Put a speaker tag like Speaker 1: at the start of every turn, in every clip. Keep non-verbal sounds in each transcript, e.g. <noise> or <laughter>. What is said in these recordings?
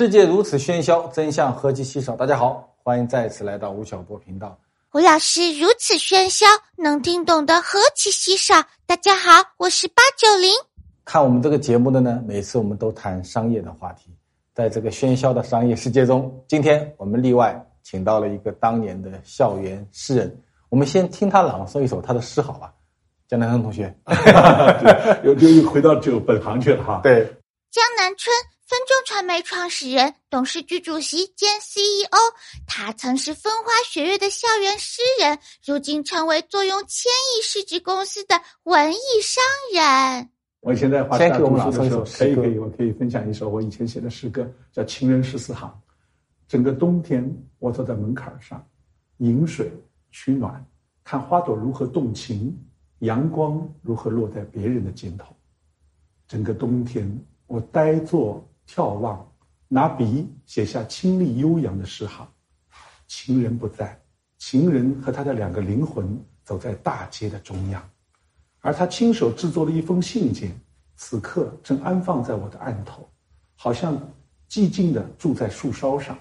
Speaker 1: 世界如此喧嚣，真相何其稀少。大家好，欢迎再次来到吴晓波频道。
Speaker 2: 吴老师如此喧嚣，能听懂的何其稀少。大家好，我是八九零。
Speaker 1: 看我们这个节目的呢，每次我们都谈商业的话题。在这个喧嚣的商业世界中，今天我们例外请到了一个当年的校园诗人。我们先听他朗诵一首他的诗，好吧？江南春同学，<laughs>
Speaker 3: 又又又回到这个本行去了哈。
Speaker 1: 对，
Speaker 2: 江南春。分众传媒创始人、董事局主席兼 CEO，他曾是风花雪月的校园诗人，如今成为坐拥千亿市值公司的文艺商人。
Speaker 3: 我现在华师大读书的时候，可以可以，我可以分享一首我以前写的诗歌，叫《情人十四行》。整个冬天，我坐在门槛上，饮水取暖，看花朵如何动情，阳光如何落在别人的肩头。整个冬天，我呆坐。眺望，拿笔写下清丽悠扬的诗行。情人不在，情人和他的两个灵魂走在大街的中央，而他亲手制作了一封信件，此刻正安放在我的案头，好像寂静的住在树梢上。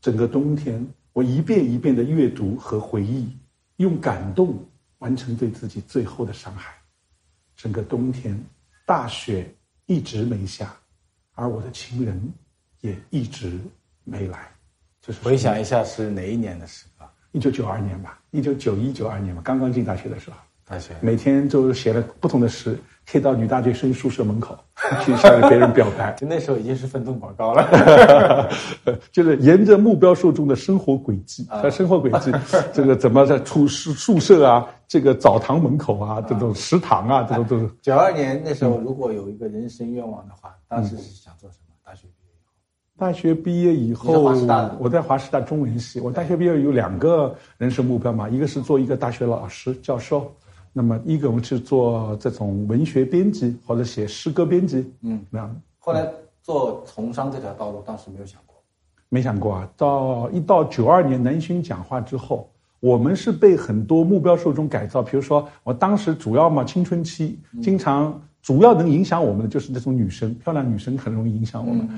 Speaker 3: 整个冬天，我一遍一遍的阅读和回忆，用感动完成对自己最后的伤害。整个冬天，大雪一直没下。而我的情人也一直没来，
Speaker 1: 就是回想一下是哪一年的事啊？
Speaker 3: 一九九二年吧，一九九一九二年吧，刚刚进大学的时候。每天就写了不同的诗，贴到女大学生宿舍门口 <laughs> 去向别人表白。
Speaker 1: 就那时候已经是分众广告了，<laughs>
Speaker 3: 就是沿着目标受众的生活轨迹，他生活轨迹，<laughs> 这个怎么在出宿宿舍啊，这个澡堂门口啊，这种食堂啊，这种都是。
Speaker 1: 九二年那时候，如果有一个人生愿望的话，当时是想做什么？大学毕业以后。
Speaker 3: 大学毕业以后，我在华师大中文系。我大学毕业有两个人生目标嘛，一个是做一个大学老师教授。那么，一个我们去做这种文学编辑，或者写诗歌编辑，嗯，那样。
Speaker 1: 后来做从商这条道路，当时没有想过，
Speaker 3: 没想过啊。到一到九二年南巡讲话之后，我们是被很多目标受众改造，比如说我当时主要嘛青春期，经常。主要能影响我们的就是那种女生，漂亮女生很容易影响我们。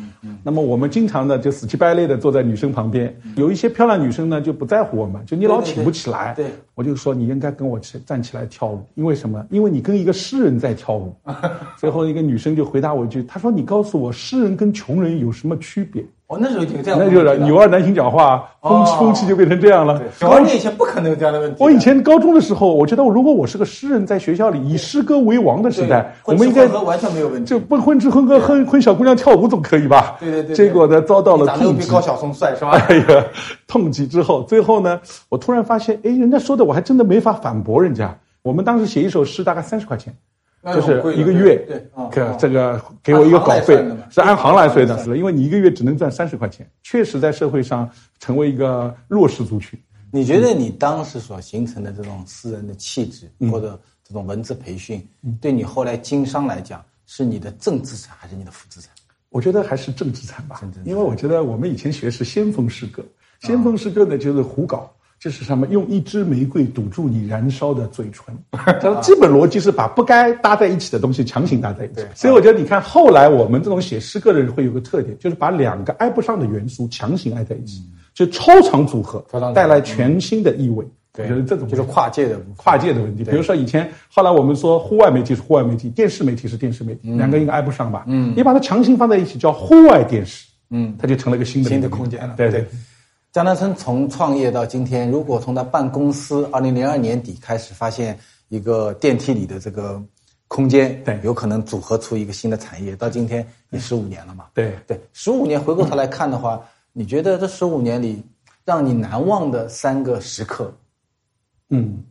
Speaker 3: 那么我们经常的就死乞白赖的坐在女生旁边，有一些漂亮女生呢就不在乎我们，就你老请不起来。
Speaker 1: 对，
Speaker 3: 我就说你应该跟我起站起来跳舞，因为什么？因为你跟一个诗人在跳舞。<laughs> 最后一个女生就回答我一句，她说：“你告诉我，诗人跟穷人有什么区别？”
Speaker 1: 哦，那时候就这样，
Speaker 3: 那就是女二男性讲话，风风气就变成这样了。
Speaker 1: 高中以前不可能有这样的问题。
Speaker 3: 我以前高中的时候，我觉得如果我是个诗人，在学校里以诗歌为王的时代，我们应该
Speaker 1: 完全没有问题。
Speaker 3: 就不混吃混喝，混混小姑娘跳舞总可以吧？
Speaker 1: 对对对。
Speaker 3: 结果呢，遭到了痛击。
Speaker 1: 高晓松帅是吧？<laughs>
Speaker 3: 哎呀，痛击之后，最后呢，我突然发现，哎，人家说的我还真的没法反驳人家。我们当时写一首诗大概三十块钱。就是一个月，
Speaker 1: 对，
Speaker 3: 给这个给我一个稿费，是按行来算的，是因为你一个月只能赚三十块钱，确实在社会上成为一个弱势族群。
Speaker 1: 你觉得你当时所形成的这种私人的气质，或者这种文字培训，对你后来经商来讲，是你的正资产还是你的负资产？
Speaker 3: 我觉得还是正资产吧，因为我觉得我们以前学是先锋诗歌，先锋诗歌呢就是胡搞。就是什么？用一支玫瑰堵住你燃烧的嘴唇，<laughs> 它的基本逻辑是把不该搭在一起的东西强行搭在一起。所以我觉得，你看后来我们这种写诗歌的人会有个特点，就是把两个挨不上的元素强行挨在一起，就超长组合，带来全新的意味。对，就是这种
Speaker 1: 就是跨界的
Speaker 3: 跨界的问题。比如说以前，后来我们说户外媒体是户外媒体，电视媒体是电视媒体，两个应该挨不上吧？嗯，你把它强行放在一起叫户外电视，嗯，它就成了一个新的
Speaker 1: 新的空间了。
Speaker 3: 对对。
Speaker 1: 江南春从创业到今天，如果从他办公司二零零二年底开始发现一个电梯里的这个空间，
Speaker 3: 对，
Speaker 1: 有可能组合出一个新的产业，到今天也十五年了嘛？
Speaker 3: 对
Speaker 1: 对，十五年回过头来看的话，你觉得这十五年里让你难忘的三个时刻？
Speaker 3: 嗯，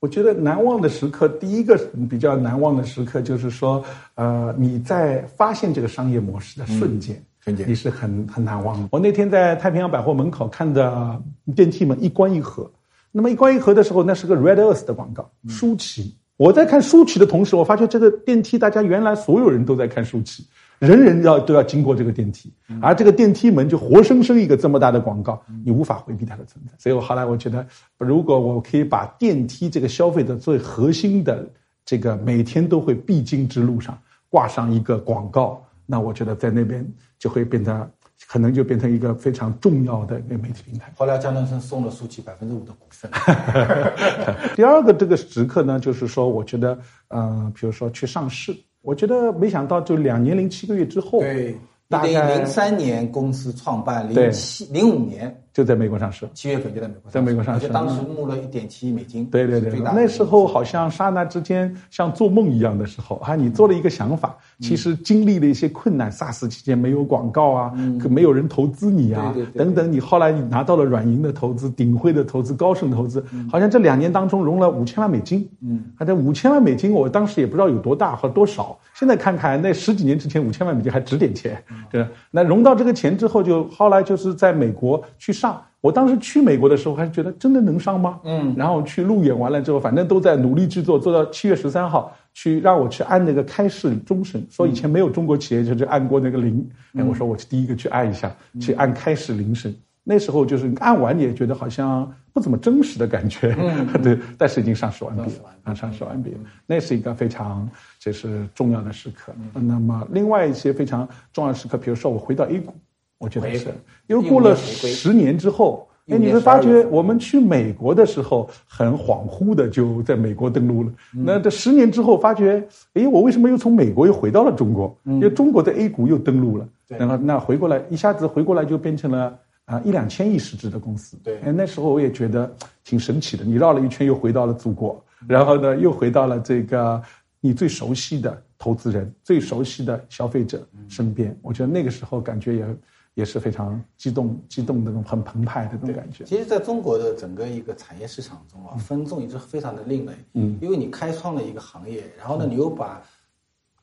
Speaker 3: 我觉得难忘的时刻，第一个比较难忘的时刻就是说，呃，你在发现这个商业模式的瞬间。你是很很难忘的。我那天在太平洋百货门口看的电梯门一关一合，那么一关一合的时候，那是个 Red Earth 的广告，舒淇。我在看舒淇的同时，我发现这个电梯，大家原来所有人都在看舒淇，人人要都要经过这个电梯，而这个电梯门就活生生一个这么大的广告，你无法回避它的存在。所以我后来我觉得，如果我可以把电梯这个消费者最核心的这个每天都会必经之路上挂上一个广告。那我觉得在那边就会变得可能就变成一个非常重要的一个媒体平台。
Speaker 1: 后来江南生送了苏琪百分之五的股份。<laughs> <laughs>
Speaker 3: 第二个这个时刻呢，就是说，我觉得，呃，比如说去上市，我觉得没想到就两年零七个月之后，
Speaker 1: 对，
Speaker 3: 大概
Speaker 1: 零三年公司创办，零七零五年。
Speaker 3: 就在美国上市，
Speaker 1: 七月份就在美国，
Speaker 3: 在美国上市，
Speaker 1: 当时募了一点七亿美金。
Speaker 3: 对对对，那时候好像刹那之间像做梦一样的时候啊！你做了一个想法，其实经历了一些困难，SARS 期间没有广告啊，没有人投资你啊，等等，你后来你拿到了软银的投资、鼎晖的投资、高盛投资，好像这两年当中融了五千万美金。嗯，啊，这五千万美金，我当时也不知道有多大和多少。现在看看，那十几年之前五千万美金还值点钱，对那融到这个钱之后，就后来就是在美国去上。我当时去美国的时候，还是觉得真的能上吗？嗯，然后去路演完了之后，反正都在努力制作，做到七月十三号去让我去按那个开市终审，说以前没有中国企业就是按过那个铃，哎，我说我去第一个去按一下，去按开市铃声。那时候就是按完你也觉得好像不怎么真实的感觉，<laughs> 对，但是已经上市完毕了，啊，上市完毕了，那是一个非常就是重要的时刻。那么另外一些非常重要的时刻，比如说我回到 A 股。我觉得是，因为过了十年之后，哎，你会发觉我们去美国的时候很恍惚的就在美国登陆了。那这十年之后发觉，哎，我为什么又从美国又回到了中国？因为中国的 A 股又登陆了。然后那回过来一下子回过来就变成了啊一两千亿市值的公司。
Speaker 1: 对，
Speaker 3: 哎，那时候我也觉得挺神奇的。你绕了一圈又回到了祖国，然后呢又回到了这个你最熟悉的投资人、最熟悉的消费者身边。我觉得那个时候感觉也。也是非常激动、激动的那种很澎湃的那种感觉。
Speaker 1: 其实，在中国的整个一个产业市场中啊，分众一直非常的另类。嗯，因为你开创了一个行业，然后呢，你又把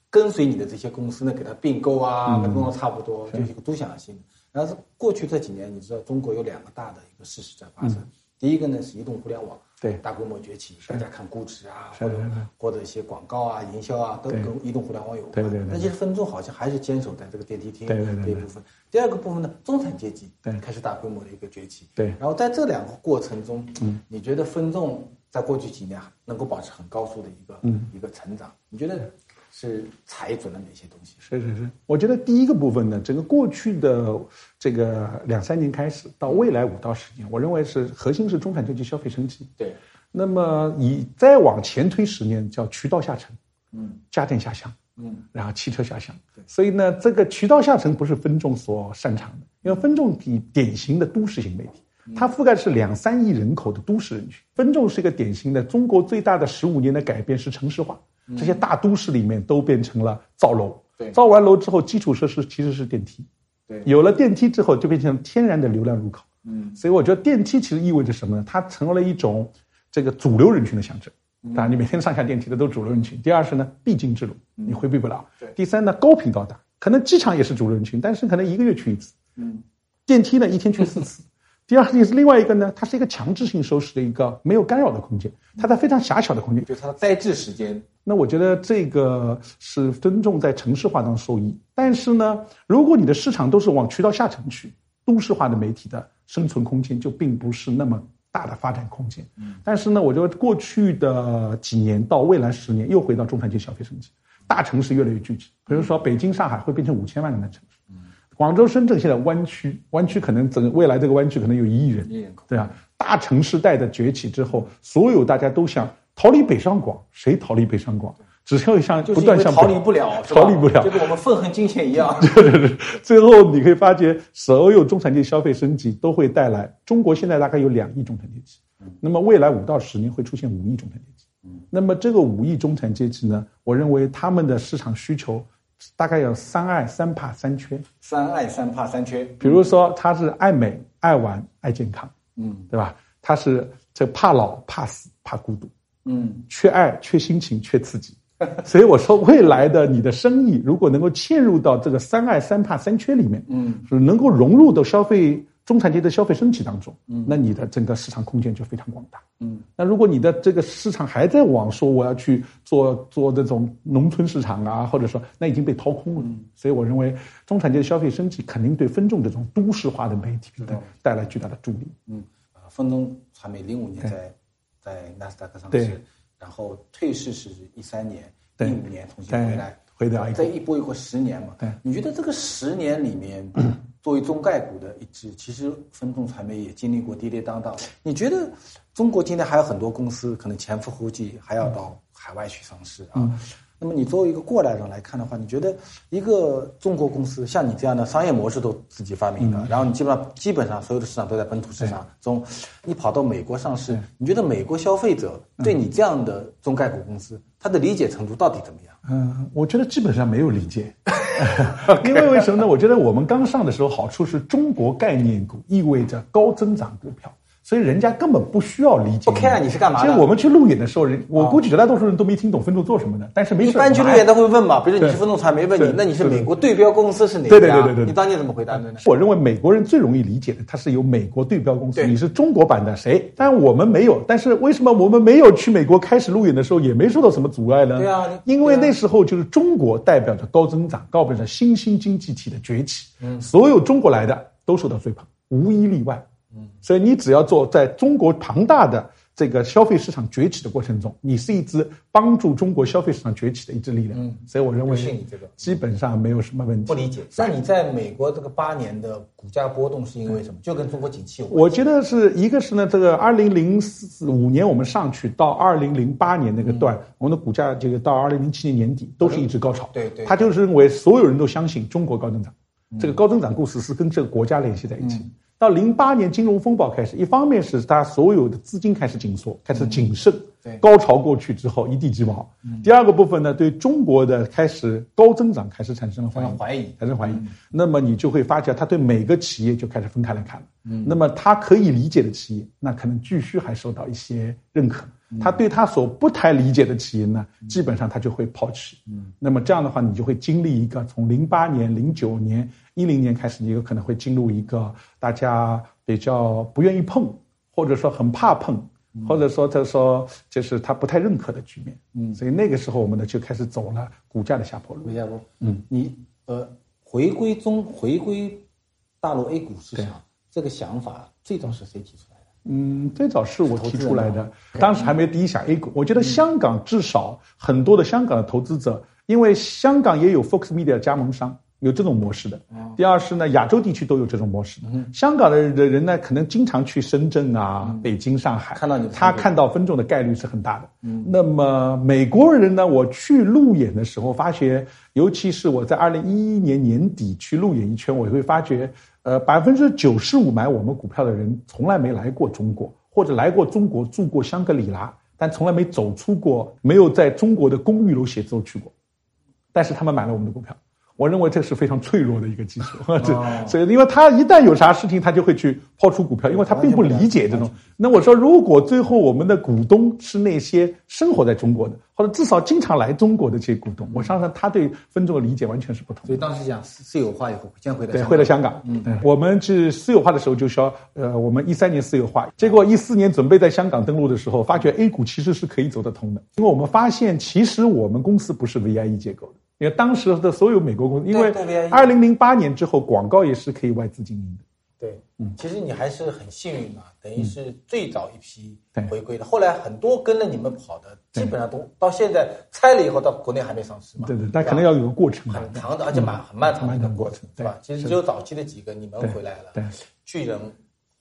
Speaker 1: 跟随你的这些公司呢给它并购啊，跟中国差不多，就是一个独享性。然后过去这几年，你知道中国有两个大的一个事实在发生。第一个呢是移动互联网。
Speaker 3: 对，
Speaker 1: 大规模崛起，大家看估值啊，或者或者一些广告啊、营销啊，都跟移动互联网有关。
Speaker 3: 对对对。
Speaker 1: 那些分众好像还是坚守在这个电梯厅
Speaker 3: 这
Speaker 1: 一部分。第二个部分呢，中产阶级开始大规模的一个崛起。
Speaker 3: 对。
Speaker 1: 然后在这两个过程中，嗯，你觉得分众在过去几年能够保持很高速的一个一个成长？你觉得？是踩准了哪些东西？
Speaker 3: 是是是，我觉得第一个部分呢，整个过去的这个两三年开始到未来五到十年，我认为是核心是中产阶级消费升级。
Speaker 1: 对，
Speaker 3: 那么你再往前推十年，叫渠道下沉，嗯，家电下乡，嗯，然后汽车下乡。所以呢，这个渠道下沉不是分众所擅长的，因为分众比典型的都市型媒体，它覆盖是两三亿人口的都市人群。分众是一个典型的中国最大的十五年的改变是城市化。这些大都市里面都变成了造楼，
Speaker 1: 对，
Speaker 3: 造完楼之后，基础设施其实是电梯，
Speaker 1: 对，
Speaker 3: 有了电梯之后，就变成天然的流量入口，嗯，所以我觉得电梯其实意味着什么呢？它成为了一种这个主流人群的象征。当然，你每天上下电梯的都是主流人群。第二是呢，必经之路，你回避不了。
Speaker 1: 对。
Speaker 3: 第三呢，高频到达，可能机场也是主流人群，但是可能一个月去一次，嗯，电梯呢一天去四次。第二是另外一个呢，它是一个强制性收拾的一个没有干扰的空间，它在非常狭小的空间，
Speaker 1: 就是它的呆滞时间。
Speaker 3: 那我觉得这个是分众在城市化当中受益，但是呢，如果你的市场都是往渠道下沉去，都市化的媒体的生存空间就并不是那么大的发展空间。嗯，但是呢，我觉得过去的几年到未来十年又回到中产阶级消费升级，大城市越来越聚集，比如说北京、上海会变成五千万人的城市。广州、深圳现在湾区，湾区可能整未来这个湾区可能有一亿人，对啊，大城市带的崛起之后，所有大家都想逃离北上广，谁逃离北上广？只要向不断向
Speaker 1: 逃离不了，<laughs>
Speaker 3: 逃离不了，
Speaker 1: 就跟我们愤恨金钱一样。<laughs>
Speaker 3: 对对对，最后你可以发觉，所有中产阶级消费升级都会带来中国现在大概有两亿中产阶级，那么未来五到十年会出现五亿中产阶级。那么这个五亿中产阶级呢，我认为他们的市场需求。大概有三爱三怕三缺，
Speaker 1: 三爱三怕三缺。
Speaker 3: 比如说，他是爱美、爱玩、爱健康，嗯，对吧？他是这怕老、怕死、怕孤独，嗯，缺爱、缺心情、缺刺激。所以我说，未来的你的生意如果能够嵌入到这个三爱三怕三缺里面，嗯，是能够融入到消费。中产阶级的消费升级当中，嗯，那你的整个市场空间就非常广大，嗯，那如果你的这个市场还在往说我要去做做这种农村市场啊，或者说那已经被掏空了，所以我认为中产阶级消费升级肯定对分众这种都市化的媒体平台带来巨大的助力，
Speaker 1: 嗯，啊，分众传媒零五年在在纳斯达克上市，然后退市是一三年，一五年重新回来，
Speaker 3: 回到
Speaker 1: 再一波一波十年嘛，
Speaker 3: 对，
Speaker 1: 你觉得这个十年里面？<clears throat> 作为中概股的一支，其实分众传媒也经历过跌跌宕宕。你觉得中国今天还有很多公司可能前赴后继，还要到海外去上市啊？那么你作为一个过来人来看的话，你觉得一个中国公司像你这样的商业模式都自己发明的，然后你基本上基本上所有的市场都在本土市场中，你跑到美国上市，你觉得美国消费者对你这样的中概股公司，他的理解程度到底怎么样？
Speaker 3: 嗯，我觉得基本上没有理解，<laughs> 因为为什么呢？我觉得我们刚上的时候，好处是中国概念股意味着高增长股票。所以人家根本不需要理解。
Speaker 1: 不 care 你是干嘛
Speaker 3: 的。其实我们去路演的时候，人我估计绝大多数人都没听懂分众做什么的。但是没
Speaker 1: 一般去路演都会问嘛，比如说你是分众传媒，问你，那你是美国对标公司是哪家？
Speaker 3: 对对对对对。
Speaker 1: 你当年怎么回答的呢？
Speaker 3: 我认为美国人最容易理解的，它是有美国对标公司，你是中国版的谁？但我们没有。但是为什么我们没有去美国开始路演的时候，也没受到什么阻碍呢？
Speaker 1: 对啊，
Speaker 3: 因为那时候就是中国代表着高增长，代表着新兴经济体的崛起。嗯，所有中国来的都受到追捧，无一例外。嗯，所以你只要做在中国庞大的这个消费市场崛起的过程中，你是一支帮助中国消费市场崛起的一支力量。嗯，所以我认为
Speaker 1: 你这个
Speaker 3: 基本上没有什么问题。
Speaker 1: 不理解，那你在美国这个八年的股价波动是因为什么？就跟中国景气有关。
Speaker 3: 我觉得是一个是呢，这个二零零四五年我们上去到二零零八年那个段，我们的股价这个到二零零七年年底都是一直高潮。
Speaker 1: 对对，
Speaker 3: 他就是认为所有人都相信中国高增长，这个高增长故事是跟这个国家联系在一起。到零八年金融风暴开始，一方面是他所有的资金开始紧缩，开始谨慎，高潮过去之后一地鸡毛。第二个部分呢，对中国的开始高增长开始产生了怀疑，
Speaker 1: 怀疑，
Speaker 3: 产生怀疑。那么你就会发觉，他对每个企业就开始分开来看了。那么他可以理解的企业，那可能继续还受到一些认可。他对他所不太理解的企业呢，基本上他就会抛弃。嗯，那么这样的话，你就会经历一个从零八年、零九年、一零年开始，你有可能会进入一个大家比较不愿意碰，或者说很怕碰，或者说他说就是他不太认可的局面。嗯，所以那个时候我们呢就开始走了股价的下坡路。
Speaker 1: 下坡。嗯，你呃回归中回归大陆 A 股市场这个想法最早是谁提出来的？
Speaker 3: 嗯，最早是我提出来的，当时还没第一想 A 股。我觉得香港至少很多的香港的投资者，因为香港也有 Fox Media 加盟商，有这种模式的。第二是呢，亚洲地区都有这种模式的。香港的人呢，可能经常去深圳啊、北京、上海，
Speaker 1: 看到你，
Speaker 3: 他看到分众的概率是很大的。嗯，那么美国人呢，我去路演的时候发觉，尤其是我在二零一一年年底去路演一圈，我会发觉。呃，百分之九十五买我们股票的人从来没来过中国，或者来过中国住过香格里拉，但从来没走出过，没有在中国的公寓楼写字楼去过，但是他们买了我们的股票。我认为这是非常脆弱的一个技术，<laughs> 所以因为他一旦有啥事情，他就会去抛出股票，因为他并不理解这种。那我说，如果最后我们的股东是那些生活在中国的，或者至少经常来中国的这些股东，我相信他对分众的理解完全是不同。
Speaker 1: 所以当时讲私有化以后，先回到
Speaker 3: 对，回到香港。嗯，我们是私有化的时候就说，呃，我们一三年私有化，结果一四年准备在香港登陆的时候，发觉 A 股其实是可以走得通的，因为我们发现其实我们公司不是 VIE 结构的。因为当时的所有美国公司，因为二零零八年之后，广告也是可以外资经营的。
Speaker 1: 对，嗯，其实你还是很幸运嘛，等于是最早一批回归的。后来很多跟着你们跑的，基本上都到现在拆了以后，到国内还没上市嘛。
Speaker 3: 对对，但可能要有个过程，
Speaker 1: 很长的，而且蛮很漫长的
Speaker 3: 一个过程，
Speaker 1: 对吧？其实只有早期的几个，你们回来了，
Speaker 3: 对，
Speaker 1: 巨人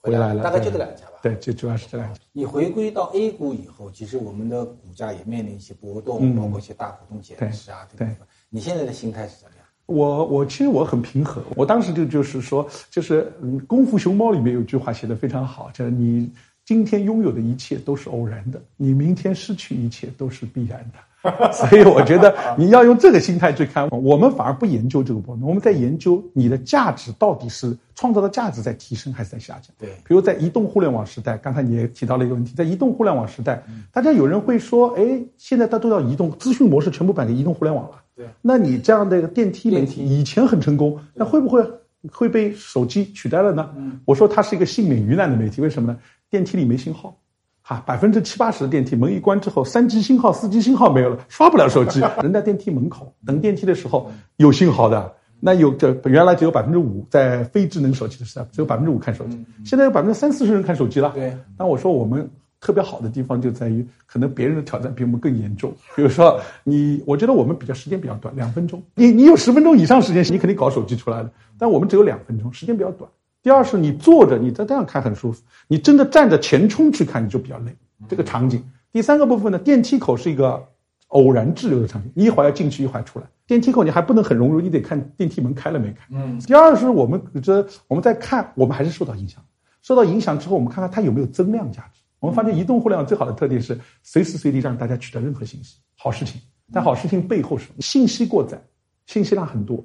Speaker 3: 回来了，
Speaker 1: 大概就这两家吧。
Speaker 3: 对，就主要是这两家。
Speaker 1: 你回归到 A 股以后，其实我们的股价也面临一些波动，包括一些大股东减持啊，这部分。你现在的心态是怎么样？
Speaker 3: 我我其实我很平和，我当时就就是说，就是嗯，《功夫熊猫》里面有句话写的非常好，就是你今天拥有的一切都是偶然的，你明天失去一切都是必然的。<laughs> 所以我觉得你要用这个心态去看，我们反而不研究这个波动，我们在研究你的价值到底是创造的价值在提升还是在下降。
Speaker 1: 对，
Speaker 3: 比如在移动互联网时代，刚才你也提到了一个问题，在移动互联网时代，大家有人会说，哎，现在大家都要移动资讯模式全部摆给移动互联网了。
Speaker 1: 对，
Speaker 3: 那你这样的一个电梯媒体以前很成功，那会不会会被手机取代了呢？我说它是一个幸免于难的媒体，为什么呢？电梯里没信号。哈，百分之七八十的电梯门一关之后，三 G 信号、四 G 信号没有了，刷不了手机。<laughs> 人在电梯门口等电梯的时候有信号的，那有这原来只有百分之五在非智能手机的时代，只有百分之五看手机，现在有百分之三四十人看手机了。
Speaker 1: 对，
Speaker 3: 那我说我们特别好的地方就在于，可能别人的挑战比我们更严重。<laughs> 比如说，你我觉得我们比较时间比较短，两分钟。你你有十分钟以上时间，你肯定搞手机出来了。但我们只有两分钟，时间比较短。第二是你坐着，你在这样看很舒服；你真的站着前冲去看，你就比较累。这个场景。第三个部分呢，电梯口是一个偶然滞留的场景，你一会儿要进去，一会儿出来。电梯口你还不能很融入，你得看电梯门开了没开。嗯。第二是我们这我们在看，我们还是受到影响。受到影响之后，我们看看它有没有增量价值。我们发现移动互联网最好的特点是随时随地让大家取得任何信息，好事情。但好事情背后是信息过载，信息量很多。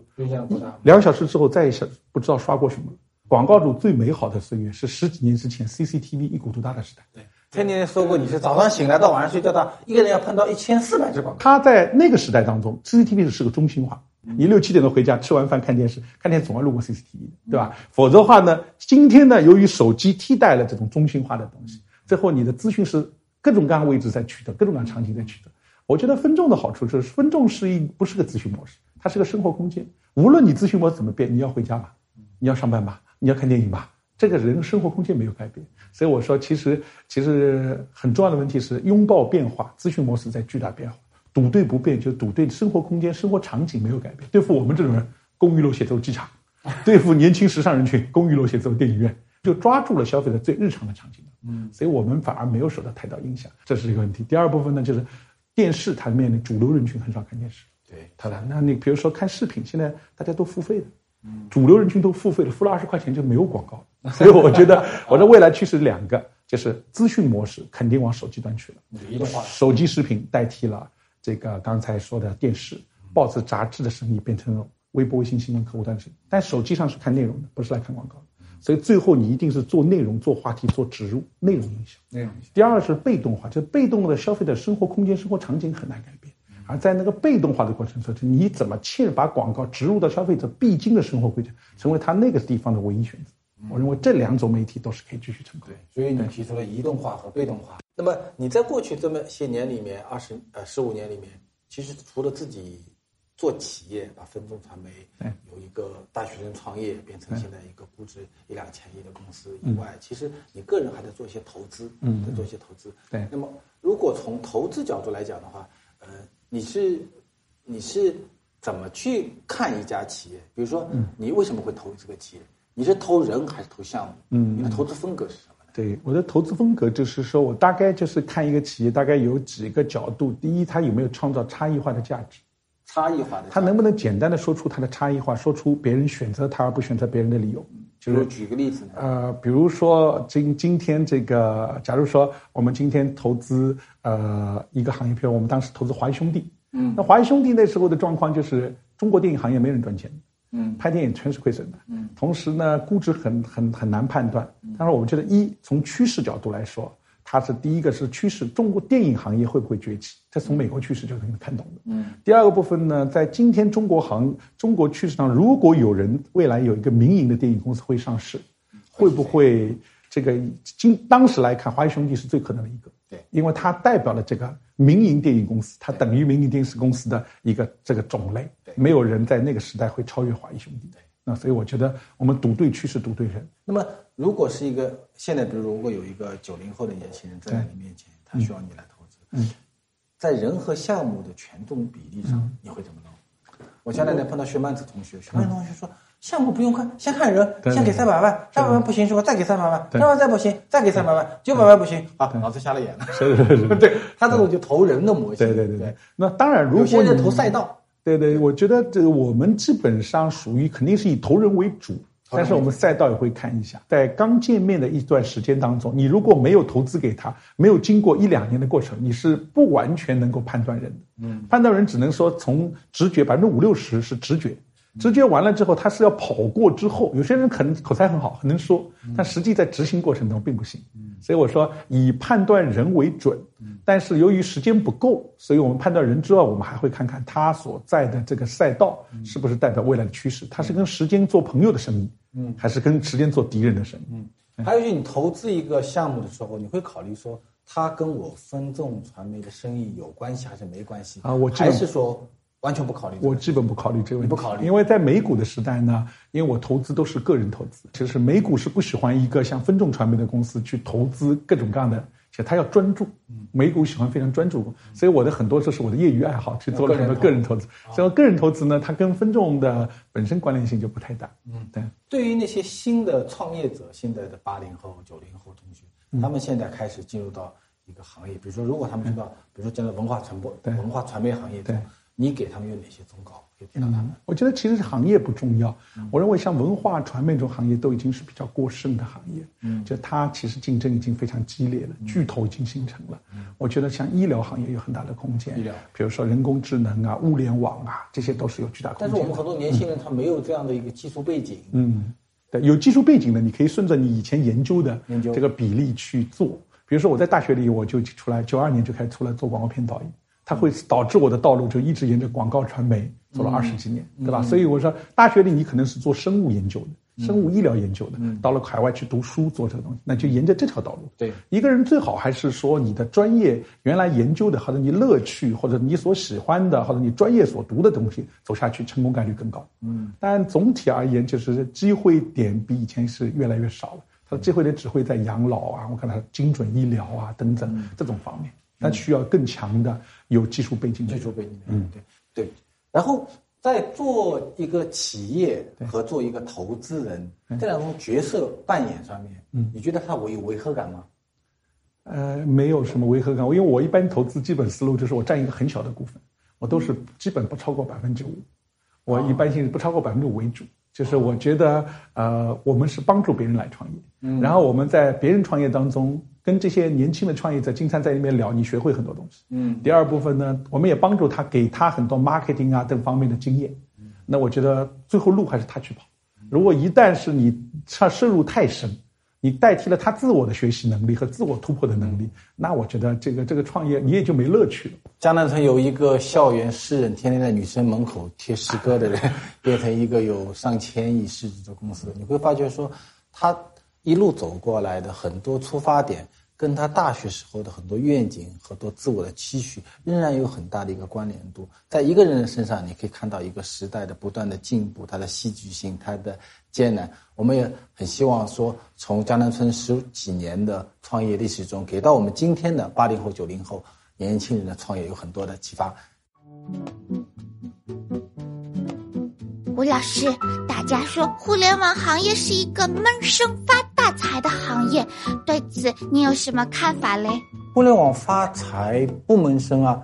Speaker 3: 两个小时之后再一下不知道刷过什么。广告主最美好的岁月是十几年之前 CCTV 一股独大的时代。
Speaker 1: 对，天天说过你是早上醒来到晚上睡觉的一个人要碰到一千四百只广告。
Speaker 3: 他在那个时代当中，CCTV 是个中心化。你六七点钟回家，吃完饭看电视，看电视总要路过 CCTV 对吧？否则的话呢，今天呢，由于手机替代了这种中心化的东西。最后，你的资讯是各种各样位置在取得，各种各样场景在取得。我觉得分众的好处是，分众是一不是个咨询模式，它是个生活空间。无论你咨询模式怎么变，你要回家吧，你要上班吧，你要看电影吧，这个人生活空间没有改变。所以我说，其实其实很重要的问题是拥抱变化，咨询模式在巨大变化，赌对不变就赌对生活空间、生活场景没有改变。对付我们这种人，公寓楼写字楼机场；对付年轻时尚人群，公寓楼写字楼电影院。就抓住了消费者最日常的场景嗯，所以我们反而没有受到太大影响，这是一个问题。第二部分呢，就是电视它面临主流人群很少看电视，
Speaker 1: 对，
Speaker 3: 它的那你比如说看视频，现在大家都付费的，嗯，主流人群都付费了，付了二十块钱就没有广告，<laughs> 所以我觉得我的未来趋势两个，就是资讯模式肯定往手机端去了，
Speaker 1: 移动化，
Speaker 3: 手机视频代替了这个刚才说的电视、报纸、杂志的生意，变成了微博、微信、新闻客户端的生意，但手机上是看内容的，不是来看广告。所以最后你一定是做内容、做话题、做植入内容营销。
Speaker 1: 内容。
Speaker 3: 第二是被动化，就是被动的消费者生活空间、生活场景很难改变。而在那个被动化的过程中，你怎么切把广告植入到消费者必经的生活规则，成为他那个地方的唯一选择？我认为这两种媒体都是可以继续成功。
Speaker 1: 对，所以你提出了移动化和被动化。那么你在过去这么些年里面，二十呃十五年里面，其实除了自己。做企业，把分众传媒有一个大学生创业变成现在一个估值一两千亿的公司以外，其实你个人还在做一些投资，在做一些投资。
Speaker 3: 对。
Speaker 1: 那么，如果从投资角度来讲的话，呃，你是你是怎么去看一家企业？比如说，你为什么会投这个企业？你是投人还是投项目？嗯，你的投资风格是什么呢？
Speaker 3: 对，我的投资风格就是说我大概就是看一个企业，大概有几个角度。第一，它有没有创造差异化的价值？
Speaker 1: 差异化的，
Speaker 3: 他能不能简单的说出他的差异化，说出别人选择他而不选择别人的理由？
Speaker 1: 就是举个例子呢？
Speaker 3: 呃，比如说今今天这个，假如说我们今天投资呃一个行业，比如我们当时投资华谊兄弟，嗯，那华谊兄弟那时候的状况就是中国电影行业没人赚钱，嗯，拍电影全是亏损的，嗯，同时呢估值很很很难判断。但是我们觉得一从趋势角度来说。它是第一个是趋势，中国电影行业会不会崛起？这从美国趋势就能看懂的。嗯。第二个部分呢，在今天中国行中国趋势上，如果有人未来有一个民营的电影公司会上市，会不会这个今当时来看，华谊兄弟是最可能的一个。
Speaker 1: 对。
Speaker 3: 因为它代表了这个民营电影公司，它等于民营电视公司的一个这个种类。
Speaker 1: 对。
Speaker 3: 没有人在那个时代会超越华谊兄弟。
Speaker 1: 对。
Speaker 3: 那所以我觉得我们赌对趋势，赌对人。
Speaker 1: 那么。如果是一个现在，比如如果有一个九零后的年轻人站在你面前，他需要你来投资，嗯，在人和项目的权重比例上，你会怎么弄？我前两天碰到薛曼子同学，薛曼子同学说，项目不用看，先看人，先给三百万，三百万不行是吧？再给三百万，三百万再不行，再给三百万，九百万不行，啊，老子瞎了眼了。
Speaker 3: 是是是，<laughs>
Speaker 1: 对他这种就投人的模
Speaker 3: 型。对对对对。那当然，如果
Speaker 1: 你投赛道，
Speaker 3: 对对，我觉得这个我们基本上属于肯定是以投人为主。但是我们赛道也会看一下，在刚见面的一段时间当中，你如果没有投资给他，没有经过一两年的过程，你是不完全能够判断人的。嗯，判断人只能说从直觉，百分之五六十是直觉。直觉完了之后，他是要跑过之后，有些人可能口才很好，很能说，但实际在执行过程中并不行。所以我说以判断人为准，但是由于时间不够，所以我们判断人之外，我们还会看看他所在的这个赛道是不是代表未来的趋势，他是跟时间做朋友的生意，嗯，还是跟时间做敌人的生意？
Speaker 1: 嗯，还有就是你投资一个项目的时候，你会考虑说他跟我分众传媒的生意有关系还是没关系
Speaker 3: 啊？我
Speaker 1: 还是说。完全不考虑，
Speaker 3: 我基本不考虑这个问题。
Speaker 1: 不考虑，
Speaker 3: 因为在美股的时代呢，因为我投资都是个人投资，其实美股是不喜欢一个像分众传媒的公司去投资各种各样的且他要专注。美股喜欢非常专注，所以我的很多这是我的业余爱好，去做了很多个人投资。所以个人投资呢，它跟分众的本身关联性就不太大。嗯，对。
Speaker 1: 对于那些新的创业者，现在的八零后、九零后同学，他们现在开始进入到一个行业，比如说，如果他们知道，比如说进入文化传播、文化传媒行业，
Speaker 3: 对，
Speaker 1: 你给他们有哪些忠告？嗯，
Speaker 3: 我觉得其实行业不重要。我认为像文化传媒这种行业都已经是比较过剩的行业。嗯，就它其实竞争已经非常激烈了，巨头已经形成了。嗯，我觉得像医疗行业有很大的空间。
Speaker 1: 医疗，
Speaker 3: 比如说人工智能啊、物联网啊，这些都是有巨大空间。
Speaker 1: 但是我们很多年轻人他没有这样的一个技术背景。
Speaker 3: 嗯，对，有技术背景的，你可以顺着你以前研究的这个比例去做。比如说我在大学里我就出来，九二年就开始出来做广告片导演。它会导致我的道路就一直沿着广告传媒走了二十几年，对吧？所以我说，大学里你可能是做生物研究的，生物医疗研究的，到了海外去读书做这个东西，那就沿着这条道路。
Speaker 1: 对，
Speaker 3: 一个人最好还是说你的专业原来研究的，或者你乐趣，或者你所喜欢的，或者你专业所读的东西走下去，成功概率更高。嗯，但总体而言，就是机会点比以前是越来越少了。它的机会点只会在养老啊，我看它精准医疗啊等等这种方面。那需要更强的有技术背景，
Speaker 1: 技术背景，嗯，对对。然后在做一个企业和做一个投资人这两种角色扮演上面，嗯，你觉得他有违和感吗？
Speaker 3: 呃，没有什么违和感，因为我一般投资基本思路就是我占一个很小的股份，我都是基本不超过百分之五，我一般性不超过百分之五为主。就是我觉得，呃，我们是帮助别人来创业，然后我们在别人创业当中。跟这些年轻的创业者经常在里面聊，你学会很多东西。嗯，第二部分呢，我们也帮助他，给他很多 marketing 啊等方面的经验。嗯，那我觉得最后路还是他去跑。如果一旦是你他深入太深，你代替了他自我的学习能力和自我突破的能力，那我觉得这个这个创业你也就没乐趣了。
Speaker 1: 江南城有一个校园诗人，天天在女生门口贴诗歌的人，<laughs> 变成一个有上千亿市值的公司，你会发觉说他。一路走过来的很多出发点，跟他大学时候的很多愿景、很多自我的期许，仍然有很大的一个关联度。在一个人的身上，你可以看到一个时代的不断的进步，它的戏剧性，它的艰难。我们也很希望说，从江南村十几年的创业历史中，给到我们今天的八零后、九零后年轻人的创业有很多的启发。
Speaker 2: 吴老师，大家说互联网行业是一个闷声发大财的行业，对此你有什么看法嘞？
Speaker 1: 互联网发财不闷声啊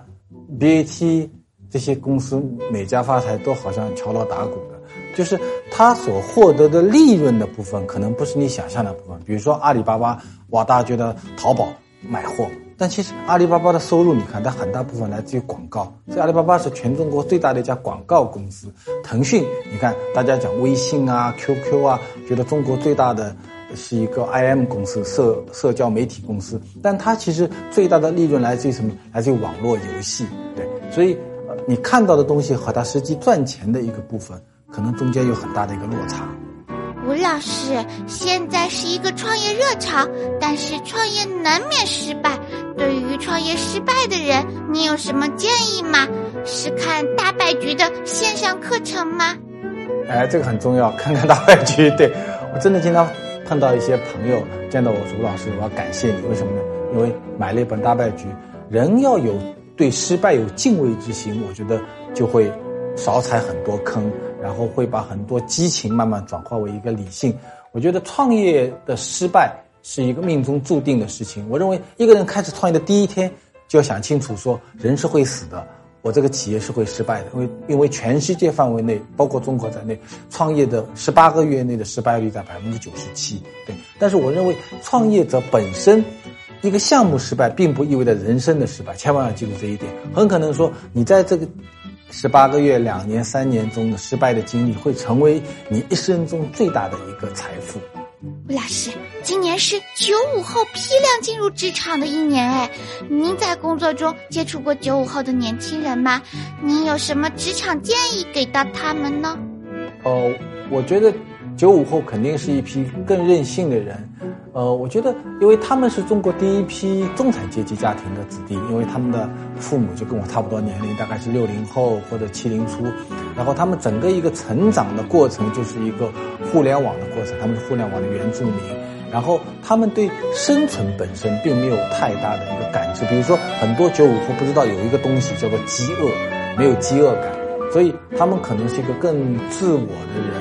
Speaker 1: ，BAT 这些公司每家发财都好像敲锣打鼓的，就是他所获得的利润的部分，可能不是你想象的部分。比如说阿里巴巴，哇，大家觉得淘宝买货。但其实阿里巴巴的收入，你看它很大部分来自于广告。所以阿里巴巴是全中国最大的一家广告公司。腾讯，你看大家讲微信啊、QQ 啊，觉得中国最大的是一个 IM 公司，社社交媒体公司。但它其实最大的利润来自于什么？来自于网络游戏。对，所以你看到的东西和它实际赚钱的一个部分，可能中间有很大的一个落差。
Speaker 2: 吴老师，现在是一个创业热潮，但是创业难免失败。对于创业失败的人，你有什么建议吗？是看大败局的线上课程吗？
Speaker 1: 哎，这个很重要，看看大败局。对我真的经常碰到一些朋友见到我说：“吴老师，我要感谢你，为什么呢？因为买了一本大败局。人要有对失败有敬畏之心，我觉得就会少踩很多坑。”然后会把很多激情慢慢转化为一个理性。我觉得创业的失败是一个命中注定的事情。我认为一个人开始创业的第一天就要想清楚，说人是会死的，我这个企业是会失败的。因为因为全世界范围内，包括中国在内，创业的十八个月内的失败率在百分之九十七。对，但是我认为创业者本身一个项目失败，并不意味着人生的失败，千万要记住这一点。很可能说你在这个。十八个月、两年、三年中的失败的经历，会成为你一生中最大的一个财富。
Speaker 2: 吴老师，今年是九五后批量进入职场的一年，哎，您在工作中接触过九五后的年轻人吗？您有什么职场建议给到他们呢？
Speaker 1: 哦，我觉得九五后肯定是一批更任性的人。呃，我觉得，因为他们是中国第一批中产阶级家庭的子弟，因为他们的父母就跟我差不多年龄，大概是六零后或者七零初，然后他们整个一个成长的过程就是一个互联网的过程，他们是互联网的原住民，然后他们对生存本身并没有太大的一个感知。比如说，很多九五后不知道有一个东西叫做饥饿，没有饥饿感，所以他们可能是一个更自我的人，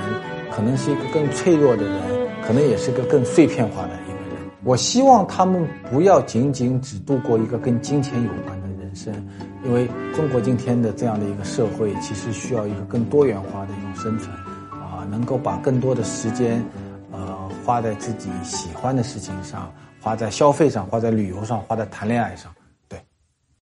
Speaker 1: 可能是一个更脆弱的人，可能也是个更碎片化的一个人。我希望他们不要仅仅只度过一个跟金钱有关的人生，因为中国今天的这样的一个社会，其实需要一个更多元化的一种生存。啊能够把更多的时间，呃，花在自己喜欢的事情上，花在消费上，花在旅游上，花在谈恋爱上。